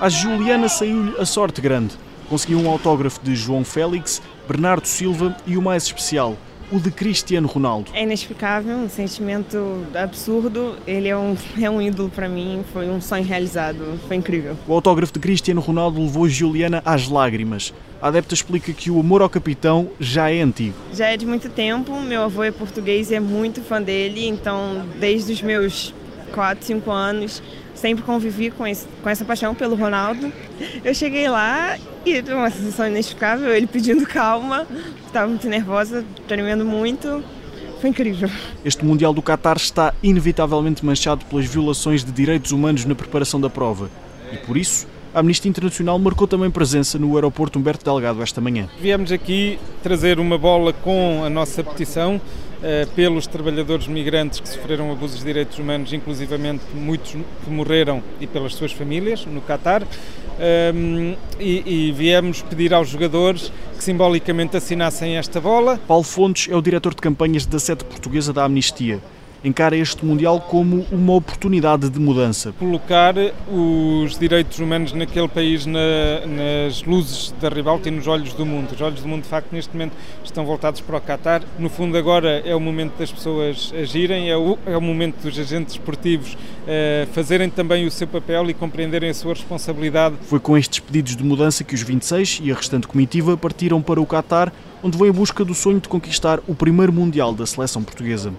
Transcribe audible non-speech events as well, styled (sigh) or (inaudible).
A Juliana saiu-lhe a sorte grande. Conseguiu um autógrafo de João Félix, Bernardo Silva e o mais especial, o de Cristiano Ronaldo. É inexplicável, um sentimento absurdo. Ele é um, (laughs) é um ídolo para mim, foi um sonho realizado, foi incrível. O autógrafo de Cristiano Ronaldo levou Juliana às lágrimas. A adepta explica que o amor ao capitão já é antigo. Já é de muito tempo, meu avô é português e é muito fã dele, então desde os meus 4, 5 anos sempre convivi com, esse, com essa paixão pelo Ronaldo. Eu cheguei lá e uma sensação inexplicável, ele pedindo (laughs) calma, estava muito nervosa, tremendo muito. Foi incrível. Este Mundial do Qatar está inevitavelmente manchado pelas violações de direitos humanos na preparação da prova. E por isso, a Amnistia Internacional marcou também presença no aeroporto Humberto Delgado esta manhã. Viemos aqui trazer uma bola com a nossa petição pelos trabalhadores migrantes que sofreram abusos de direitos humanos, inclusivamente muitos que morreram e pelas suas famílias no Catar. Um, e, e, viemos pedir aos jogadores que simbolicamente assinassem esta bola. Paulo Fontes é o diretor de campanhas da sede portuguesa da Amnistia encara este Mundial como uma oportunidade de mudança. Colocar os direitos humanos naquele país na, nas luzes da ribalta e nos olhos do mundo. Os olhos do mundo, de facto, neste momento estão voltados para o Qatar. No fundo, agora é o momento das pessoas agirem, é o, é o momento dos agentes esportivos uh, fazerem também o seu papel e compreenderem a sua responsabilidade. Foi com estes pedidos de mudança que os 26 e a restante comitiva partiram para o Qatar, onde vem a busca do sonho de conquistar o primeiro Mundial da seleção portuguesa.